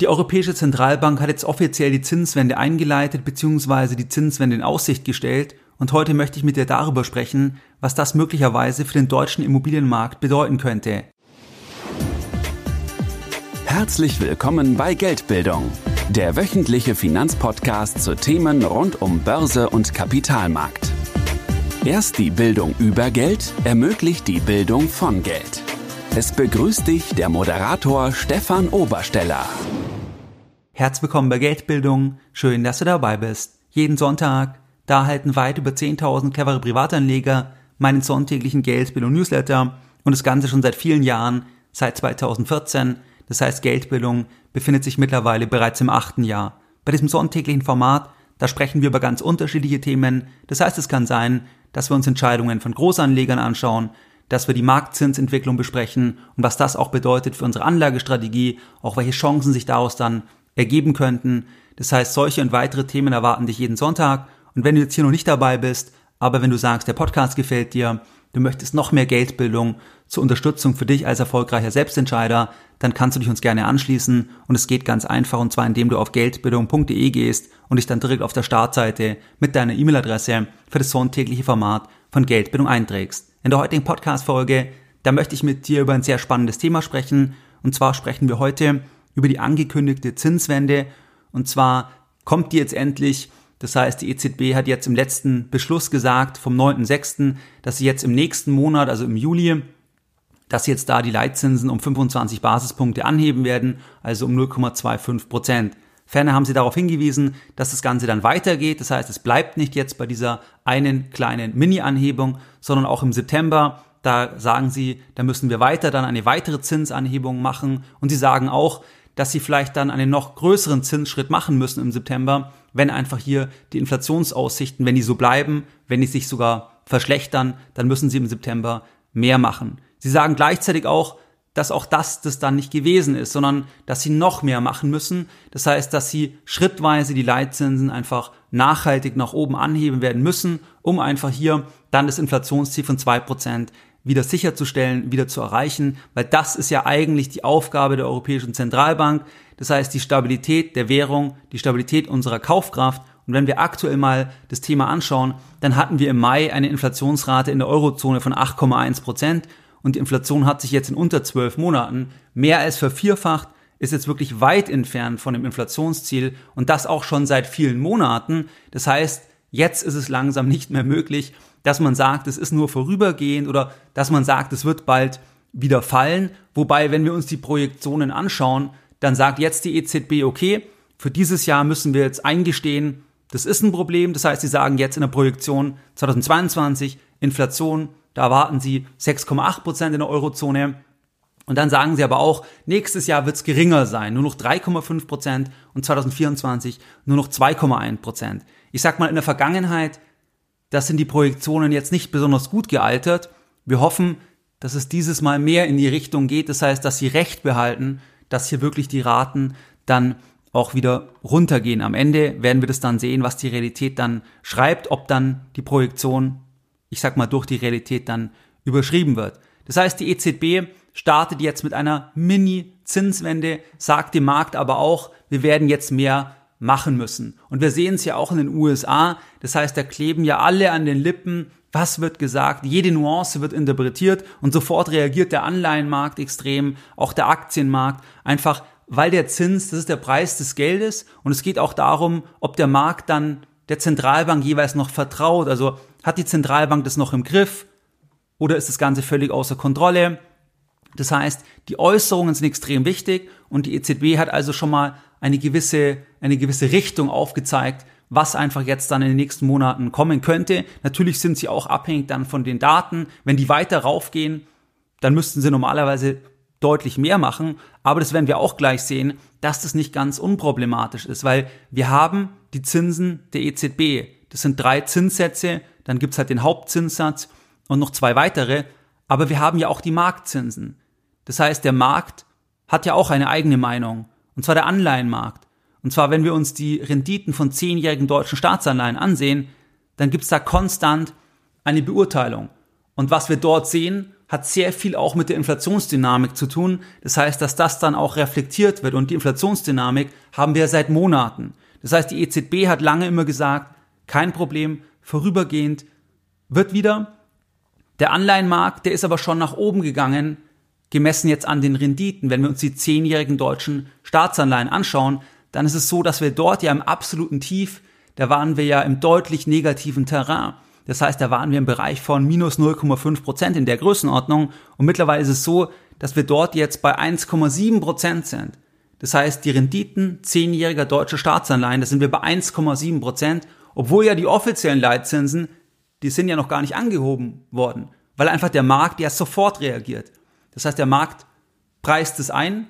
Die Europäische Zentralbank hat jetzt offiziell die Zinswende eingeleitet bzw. die Zinswende in Aussicht gestellt und heute möchte ich mit dir darüber sprechen, was das möglicherweise für den deutschen Immobilienmarkt bedeuten könnte. Herzlich willkommen bei Geldbildung, der wöchentliche Finanzpodcast zu Themen rund um Börse und Kapitalmarkt. Erst die Bildung über Geld ermöglicht die Bildung von Geld. Es begrüßt dich der Moderator Stefan Obersteller. Herzlich willkommen bei Geldbildung. Schön, dass du dabei bist. Jeden Sonntag, da halten weit über 10.000 clevere Privatanleger meinen sonntäglichen Geldbildung Newsletter und das Ganze schon seit vielen Jahren, seit 2014. Das heißt, Geldbildung befindet sich mittlerweile bereits im achten Jahr. Bei diesem sonntäglichen Format, da sprechen wir über ganz unterschiedliche Themen. Das heißt, es kann sein, dass wir uns Entscheidungen von Großanlegern anschauen, dass wir die Marktzinsentwicklung besprechen und was das auch bedeutet für unsere Anlagestrategie, auch welche Chancen sich daraus dann ergeben könnten. Das heißt, solche und weitere Themen erwarten dich jeden Sonntag. Und wenn du jetzt hier noch nicht dabei bist, aber wenn du sagst, der Podcast gefällt dir, du möchtest noch mehr Geldbildung zur Unterstützung für dich als erfolgreicher Selbstentscheider, dann kannst du dich uns gerne anschließen und es geht ganz einfach und zwar indem du auf geldbildung.de gehst und dich dann direkt auf der Startseite mit deiner E-Mail-Adresse für das sonntägliche Format von Geldbildung einträgst. In der heutigen Podcast-Folge, da möchte ich mit dir über ein sehr spannendes Thema sprechen und zwar sprechen wir heute über die angekündigte Zinswende. Und zwar kommt die jetzt endlich. Das heißt, die EZB hat jetzt im letzten Beschluss gesagt, vom 9.6., dass sie jetzt im nächsten Monat, also im Juli, dass sie jetzt da die Leitzinsen um 25 Basispunkte anheben werden, also um 0,25 Prozent. Ferner haben sie darauf hingewiesen, dass das Ganze dann weitergeht. Das heißt, es bleibt nicht jetzt bei dieser einen kleinen Mini-Anhebung, sondern auch im September da sagen sie, da müssen wir weiter dann eine weitere Zinsanhebung machen. Und sie sagen auch, dass sie vielleicht dann einen noch größeren Zinsschritt machen müssen im September, wenn einfach hier die Inflationsaussichten, wenn die so bleiben, wenn die sich sogar verschlechtern, dann müssen sie im September mehr machen. Sie sagen gleichzeitig auch, dass auch das das dann nicht gewesen ist, sondern dass sie noch mehr machen müssen. Das heißt, dass sie schrittweise die Leitzinsen einfach nachhaltig nach oben anheben werden müssen, um einfach hier dann das Inflationsziel von zwei Prozent wieder sicherzustellen, wieder zu erreichen, weil das ist ja eigentlich die Aufgabe der Europäischen Zentralbank. Das heißt, die Stabilität der Währung, die Stabilität unserer Kaufkraft. Und wenn wir aktuell mal das Thema anschauen, dann hatten wir im Mai eine Inflationsrate in der Eurozone von 8,1 Prozent und die Inflation hat sich jetzt in unter zwölf Monaten mehr als vervierfacht, ist jetzt wirklich weit entfernt von dem Inflationsziel und das auch schon seit vielen Monaten. Das heißt, jetzt ist es langsam nicht mehr möglich, dass man sagt, es ist nur vorübergehend oder dass man sagt, es wird bald wieder fallen. Wobei, wenn wir uns die Projektionen anschauen, dann sagt jetzt die EZB, okay, für dieses Jahr müssen wir jetzt eingestehen, das ist ein Problem. Das heißt, sie sagen jetzt in der Projektion 2022 Inflation, da erwarten sie 6,8 Prozent in der Eurozone. Und dann sagen sie aber auch, nächstes Jahr wird es geringer sein, nur noch 3,5 Prozent und 2024 nur noch 2,1 Prozent. Ich sag mal, in der Vergangenheit das sind die Projektionen jetzt nicht besonders gut gealtert. Wir hoffen, dass es dieses Mal mehr in die Richtung geht. Das heißt, dass sie recht behalten, dass hier wirklich die Raten dann auch wieder runtergehen. Am Ende werden wir das dann sehen, was die Realität dann schreibt, ob dann die Projektion, ich sag mal, durch die Realität dann überschrieben wird. Das heißt, die EZB startet jetzt mit einer Mini-Zinswende, sagt dem Markt aber auch, wir werden jetzt mehr machen müssen. Und wir sehen es ja auch in den USA. Das heißt, da kleben ja alle an den Lippen. Was wird gesagt? Jede Nuance wird interpretiert und sofort reagiert der Anleihenmarkt extrem, auch der Aktienmarkt, einfach weil der Zins, das ist der Preis des Geldes und es geht auch darum, ob der Markt dann der Zentralbank jeweils noch vertraut. Also hat die Zentralbank das noch im Griff oder ist das Ganze völlig außer Kontrolle? Das heißt, die Äußerungen sind extrem wichtig und die EZB hat also schon mal eine gewisse, eine gewisse Richtung aufgezeigt, was einfach jetzt dann in den nächsten Monaten kommen könnte. Natürlich sind sie auch abhängig dann von den Daten. Wenn die weiter raufgehen, dann müssten sie normalerweise deutlich mehr machen. Aber das werden wir auch gleich sehen, dass das nicht ganz unproblematisch ist, weil wir haben die Zinsen der EZB. Das sind drei Zinssätze, dann gibt's halt den Hauptzinssatz und noch zwei weitere. Aber wir haben ja auch die Marktzinsen. Das heißt, der Markt hat ja auch eine eigene Meinung. Und zwar der Anleihenmarkt. Und zwar, wenn wir uns die Renditen von zehnjährigen deutschen Staatsanleihen ansehen, dann gibt es da konstant eine Beurteilung. Und was wir dort sehen, hat sehr viel auch mit der Inflationsdynamik zu tun. Das heißt, dass das dann auch reflektiert wird und die Inflationsdynamik haben wir seit Monaten. Das heißt, die EZB hat lange immer gesagt, kein Problem, vorübergehend wird wieder. Der Anleihenmarkt, der ist aber schon nach oben gegangen, gemessen jetzt an den Renditen. Wenn wir uns die zehnjährigen deutschen Staatsanleihen anschauen, dann ist es so, dass wir dort ja im absoluten Tief, da waren wir ja im deutlich negativen Terrain. Das heißt, da waren wir im Bereich von minus 0,5 Prozent in der Größenordnung. Und mittlerweile ist es so, dass wir dort jetzt bei 1,7 Prozent sind. Das heißt, die Renditen zehnjähriger deutscher Staatsanleihen, da sind wir bei 1,7 Prozent, obwohl ja die offiziellen Leitzinsen, die sind ja noch gar nicht angehoben worden, weil einfach der Markt ja sofort reagiert. Das heißt, der Markt preist es ein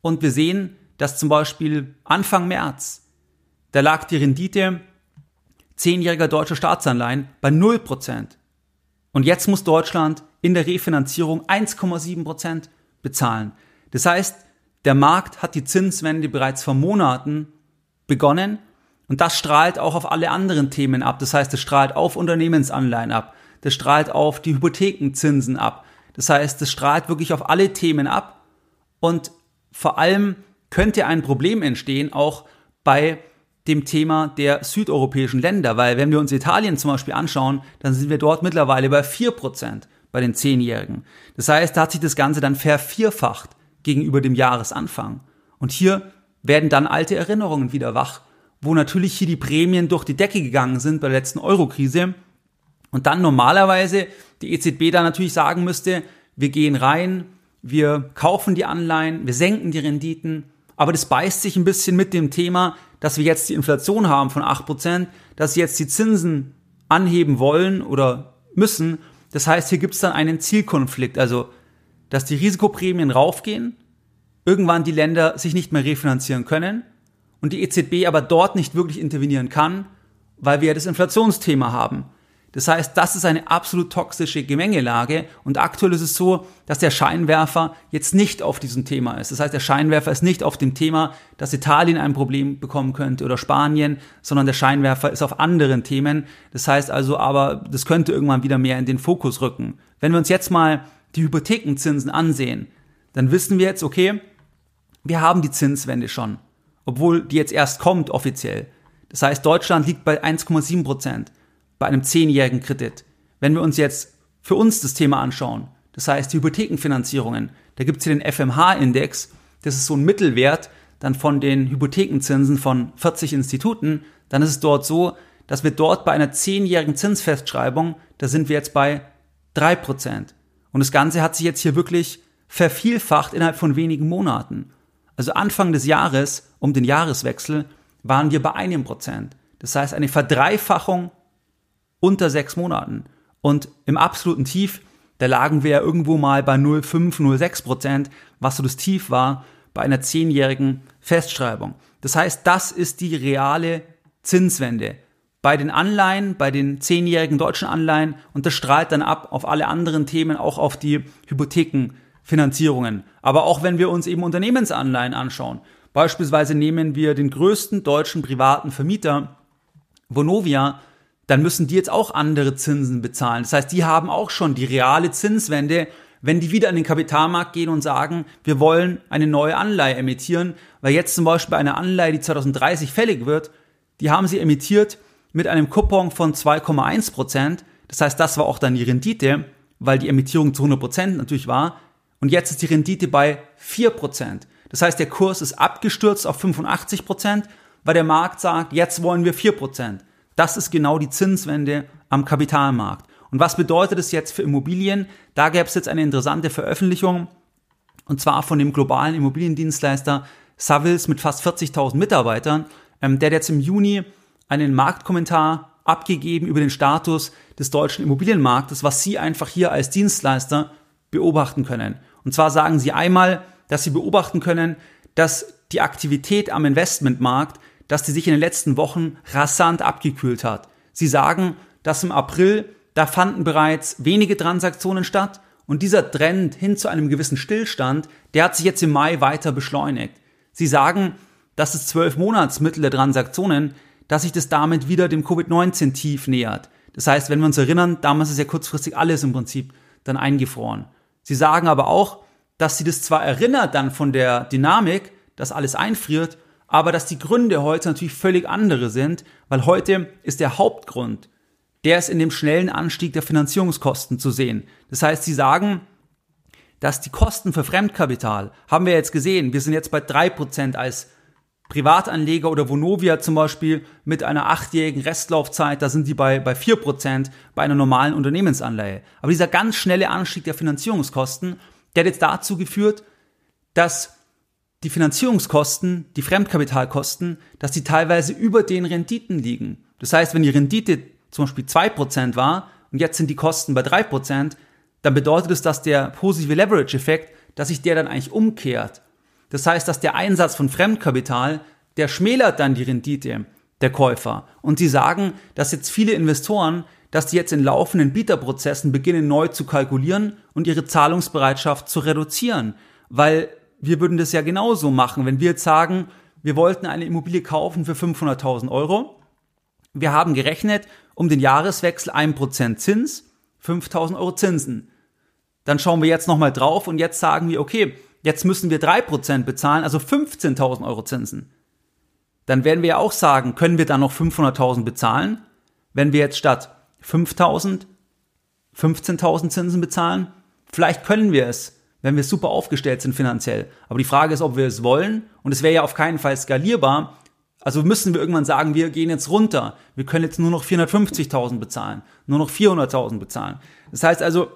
und wir sehen, dass zum Beispiel Anfang März, da lag die Rendite zehnjähriger deutscher Staatsanleihen bei 0%. Und jetzt muss Deutschland in der Refinanzierung 1,7% bezahlen. Das heißt, der Markt hat die Zinswende bereits vor Monaten begonnen und das strahlt auch auf alle anderen Themen ab. Das heißt, es strahlt auf Unternehmensanleihen ab, das strahlt auf die Hypothekenzinsen ab. Das heißt, es strahlt wirklich auf alle Themen ab und vor allem könnte ein Problem entstehen, auch bei dem Thema der südeuropäischen Länder, weil wenn wir uns Italien zum Beispiel anschauen, dann sind wir dort mittlerweile bei 4% bei den Zehnjährigen. Das heißt, da hat sich das Ganze dann vervierfacht gegenüber dem Jahresanfang. Und hier werden dann alte Erinnerungen wieder wach, wo natürlich hier die Prämien durch die Decke gegangen sind bei der letzten Eurokrise und dann normalerweise die EZB da natürlich sagen müsste, wir gehen rein, wir kaufen die Anleihen, wir senken die Renditen, aber das beißt sich ein bisschen mit dem Thema, dass wir jetzt die Inflation haben von 8%, dass sie jetzt die Zinsen anheben wollen oder müssen. Das heißt, hier gibt es dann einen Zielkonflikt, also dass die Risikoprämien raufgehen, irgendwann die Länder sich nicht mehr refinanzieren können und die EZB aber dort nicht wirklich intervenieren kann, weil wir ja das Inflationsthema haben. Das heißt, das ist eine absolut toxische Gemengelage und aktuell ist es so, dass der Scheinwerfer jetzt nicht auf diesem Thema ist. Das heißt, der Scheinwerfer ist nicht auf dem Thema, dass Italien ein Problem bekommen könnte oder Spanien, sondern der Scheinwerfer ist auf anderen Themen. Das heißt also aber, das könnte irgendwann wieder mehr in den Fokus rücken. Wenn wir uns jetzt mal die Hypothekenzinsen ansehen, dann wissen wir jetzt, okay, wir haben die Zinswende schon, obwohl die jetzt erst kommt offiziell. Das heißt, Deutschland liegt bei 1,7 Prozent bei einem zehnjährigen Kredit. Wenn wir uns jetzt für uns das Thema anschauen, das heißt die Hypothekenfinanzierungen, da gibt es hier den FMH-Index, das ist so ein Mittelwert dann von den Hypothekenzinsen von 40 Instituten, dann ist es dort so, dass wir dort bei einer zehnjährigen Zinsfestschreibung, da sind wir jetzt bei drei Prozent. Und das Ganze hat sich jetzt hier wirklich vervielfacht innerhalb von wenigen Monaten. Also Anfang des Jahres, um den Jahreswechsel, waren wir bei einem Prozent. Das heißt, eine Verdreifachung unter sechs Monaten. Und im absoluten Tief, da lagen wir ja irgendwo mal bei 0,5, 0,6 Prozent, was so das Tief war bei einer zehnjährigen Festschreibung. Das heißt, das ist die reale Zinswende. Bei den Anleihen, bei den zehnjährigen deutschen Anleihen und das strahlt dann ab auf alle anderen Themen, auch auf die Hypothekenfinanzierungen. Aber auch wenn wir uns eben Unternehmensanleihen anschauen, beispielsweise nehmen wir den größten deutschen privaten Vermieter, Vonovia, dann müssen die jetzt auch andere Zinsen bezahlen. Das heißt, die haben auch schon die reale Zinswende, wenn die wieder an den Kapitalmarkt gehen und sagen, wir wollen eine neue Anleihe emittieren, weil jetzt zum Beispiel eine Anleihe, die 2030 fällig wird, die haben sie emittiert mit einem Coupon von 2,1 Prozent. Das heißt, das war auch dann die Rendite, weil die Emittierung zu 100 Prozent natürlich war. Und jetzt ist die Rendite bei 4 Prozent. Das heißt, der Kurs ist abgestürzt auf 85 Prozent, weil der Markt sagt, jetzt wollen wir 4 Prozent. Das ist genau die Zinswende am Kapitalmarkt. Und was bedeutet es jetzt für Immobilien? Da gäbe es jetzt eine interessante Veröffentlichung, und zwar von dem globalen Immobiliendienstleister Savills mit fast 40.000 Mitarbeitern. Ähm, der jetzt im Juni einen Marktkommentar abgegeben über den Status des deutschen Immobilienmarktes, was Sie einfach hier als Dienstleister beobachten können. Und zwar sagen Sie einmal, dass Sie beobachten können, dass die Aktivität am Investmentmarkt dass die sich in den letzten Wochen rasant abgekühlt hat. Sie sagen, dass im April, da fanden bereits wenige Transaktionen statt und dieser Trend hin zu einem gewissen Stillstand, der hat sich jetzt im Mai weiter beschleunigt. Sie sagen, dass das zwölf Monatsmittel der Transaktionen, dass sich das damit wieder dem Covid-19-Tief nähert. Das heißt, wenn wir uns erinnern, damals ist ja kurzfristig alles im Prinzip dann eingefroren. Sie sagen aber auch, dass sie das zwar erinnert dann von der Dynamik, dass alles einfriert, aber dass die Gründe heute natürlich völlig andere sind, weil heute ist der Hauptgrund, der ist in dem schnellen Anstieg der Finanzierungskosten zu sehen. Das heißt, sie sagen, dass die Kosten für Fremdkapital, haben wir jetzt gesehen, wir sind jetzt bei drei Prozent als Privatanleger oder Vonovia zum Beispiel mit einer achtjährigen Restlaufzeit, da sind die bei, bei 4% bei einer normalen Unternehmensanleihe. Aber dieser ganz schnelle Anstieg der Finanzierungskosten, der hat jetzt dazu geführt, dass die Finanzierungskosten, die Fremdkapitalkosten, dass die teilweise über den Renditen liegen. Das heißt, wenn die Rendite zum Beispiel 2% war und jetzt sind die Kosten bei 3%, dann bedeutet es, dass der positive Leverage-Effekt, dass sich der dann eigentlich umkehrt das heißt, dass der Einsatz von Fremdkapital, der schmälert dann die Rendite der Käufer. Und sie sagen, dass jetzt viele Investoren, dass die jetzt in laufenden Bieterprozessen beginnen neu zu kalkulieren und ihre Zahlungsbereitschaft zu reduzieren. Weil wir würden das ja genauso machen, wenn wir jetzt sagen, wir wollten eine Immobilie kaufen für 500.000 Euro. Wir haben gerechnet, um den Jahreswechsel 1% Zins, 5.000 Euro Zinsen. Dann schauen wir jetzt nochmal drauf und jetzt sagen wir, okay, jetzt müssen wir 3% bezahlen, also 15.000 Euro Zinsen. Dann werden wir ja auch sagen, können wir dann noch 500.000 bezahlen, wenn wir jetzt statt 5.000 15.000 Zinsen bezahlen? Vielleicht können wir es, wenn wir super aufgestellt sind finanziell. Aber die Frage ist, ob wir es wollen. Und es wäre ja auf keinen Fall skalierbar. Also müssen wir irgendwann sagen, wir gehen jetzt runter. Wir können jetzt nur noch 450.000 bezahlen, nur noch 400.000 bezahlen. Das heißt also,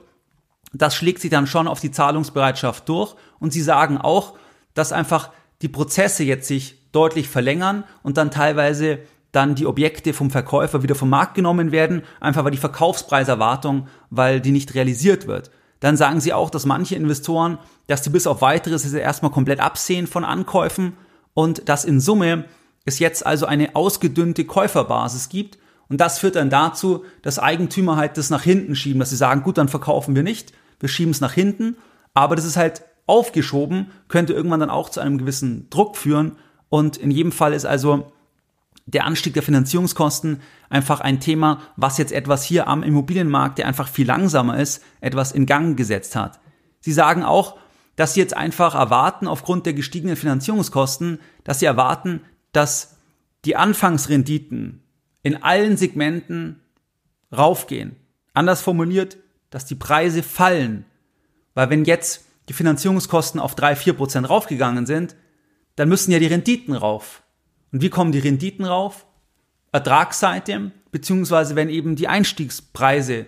das schlägt sich dann schon auf die Zahlungsbereitschaft durch. Und sie sagen auch, dass einfach die Prozesse jetzt sich deutlich verlängern und dann teilweise dann die Objekte vom Verkäufer wieder vom Markt genommen werden, einfach weil die Verkaufspreiserwartung, weil die nicht realisiert wird. Dann sagen sie auch, dass manche Investoren, dass die bis auf weiteres erstmal komplett absehen von Ankäufen und dass in Summe es jetzt also eine ausgedünnte Käuferbasis gibt. Und das führt dann dazu, dass Eigentümer halt das nach hinten schieben, dass sie sagen, gut, dann verkaufen wir nicht, wir schieben es nach hinten, aber das ist halt aufgeschoben, könnte irgendwann dann auch zu einem gewissen Druck führen und in jedem Fall ist also der Anstieg der Finanzierungskosten einfach ein Thema, was jetzt etwas hier am Immobilienmarkt, der einfach viel langsamer ist, etwas in Gang gesetzt hat. Sie sagen auch, dass sie jetzt einfach erwarten, aufgrund der gestiegenen Finanzierungskosten, dass sie erwarten, dass die Anfangsrenditen in allen Segmenten raufgehen. Anders formuliert, dass die Preise fallen. Weil wenn jetzt die Finanzierungskosten auf 3, 4 Prozent raufgegangen sind, dann müssen ja die Renditen rauf. Und wie kommen die Renditen rauf? Ertragsseite, beziehungsweise wenn eben die Einstiegspreise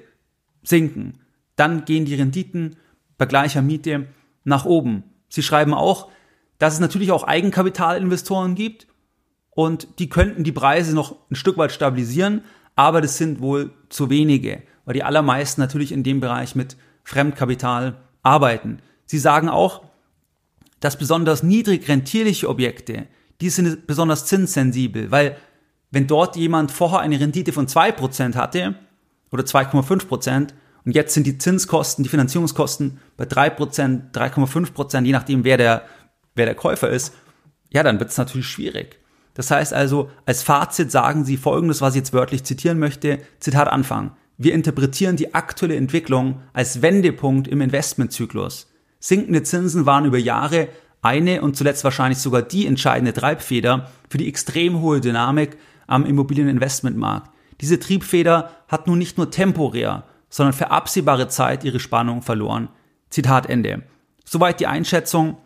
sinken, dann gehen die Renditen bei gleicher Miete nach oben. Sie schreiben auch, dass es natürlich auch Eigenkapitalinvestoren gibt und die könnten die Preise noch ein Stück weit stabilisieren, aber das sind wohl zu wenige weil die allermeisten natürlich in dem Bereich mit Fremdkapital arbeiten. Sie sagen auch, dass besonders niedrig rentierliche Objekte, die sind besonders zinssensibel, weil wenn dort jemand vorher eine Rendite von 2% hatte oder 2,5% und jetzt sind die Zinskosten, die Finanzierungskosten bei 3%, 3,5%, je nachdem wer der, wer der Käufer ist, ja, dann wird es natürlich schwierig. Das heißt also, als Fazit sagen sie folgendes, was ich jetzt wörtlich zitieren möchte, Zitat Anfang. Wir interpretieren die aktuelle Entwicklung als Wendepunkt im Investmentzyklus. Sinkende Zinsen waren über Jahre eine und zuletzt wahrscheinlich sogar die entscheidende Treibfeder für die extrem hohe Dynamik am Immobilieninvestmentmarkt. Diese Triebfeder hat nun nicht nur temporär, sondern für absehbare Zeit ihre Spannung verloren. Zitat Ende. Soweit die Einschätzung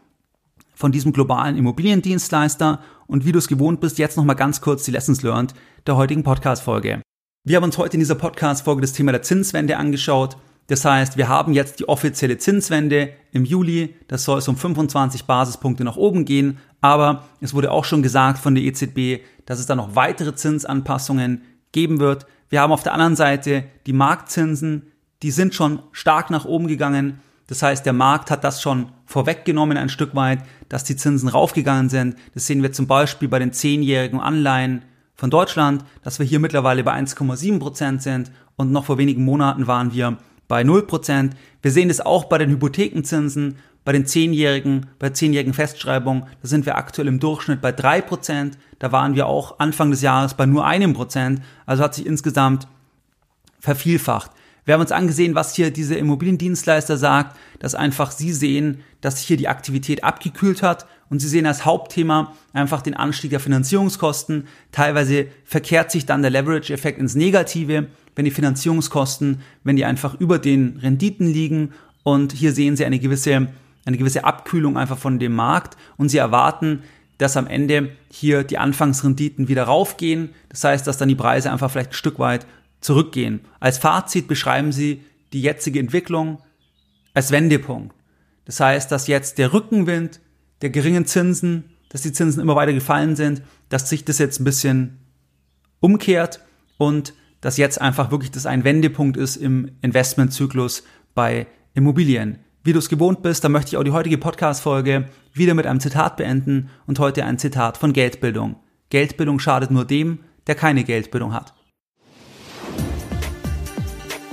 von diesem globalen Immobiliendienstleister und wie du es gewohnt bist, jetzt nochmal ganz kurz die Lessons learned der heutigen Podcast-Folge. Wir haben uns heute in dieser Podcast-Folge das Thema der Zinswende angeschaut. Das heißt, wir haben jetzt die offizielle Zinswende im Juli. Das soll es um 25 Basispunkte nach oben gehen. Aber es wurde auch schon gesagt von der EZB, dass es da noch weitere Zinsanpassungen geben wird. Wir haben auf der anderen Seite die Marktzinsen. Die sind schon stark nach oben gegangen. Das heißt, der Markt hat das schon vorweggenommen ein Stück weit, dass die Zinsen raufgegangen sind. Das sehen wir zum Beispiel bei den zehnjährigen Anleihen von Deutschland, dass wir hier mittlerweile bei 1,7 Prozent sind und noch vor wenigen Monaten waren wir bei 0 Prozent. Wir sehen das auch bei den Hypothekenzinsen, bei den zehnjährigen, bei zehnjährigen Festschreibungen, da sind wir aktuell im Durchschnitt bei 3 Prozent. Da waren wir auch Anfang des Jahres bei nur einem Prozent. Also hat sich insgesamt vervielfacht. Wir haben uns angesehen, was hier diese Immobiliendienstleister sagt, dass einfach sie sehen, dass sich hier die Aktivität abgekühlt hat und sie sehen als Hauptthema einfach den Anstieg der Finanzierungskosten. Teilweise verkehrt sich dann der Leverage-Effekt ins Negative, wenn die Finanzierungskosten, wenn die einfach über den Renditen liegen und hier sehen sie eine gewisse, eine gewisse Abkühlung einfach von dem Markt und sie erwarten, dass am Ende hier die Anfangsrenditen wieder raufgehen. Das heißt, dass dann die Preise einfach vielleicht ein Stück weit zurückgehen. Als Fazit beschreiben sie die jetzige Entwicklung als Wendepunkt. Das heißt, dass jetzt der Rückenwind der geringen Zinsen, dass die Zinsen immer weiter gefallen sind, dass sich das jetzt ein bisschen umkehrt und dass jetzt einfach wirklich das ein Wendepunkt ist im Investmentzyklus bei Immobilien. Wie du es gewohnt bist, da möchte ich auch die heutige Podcast-Folge wieder mit einem Zitat beenden und heute ein Zitat von Geldbildung. Geldbildung schadet nur dem, der keine Geldbildung hat.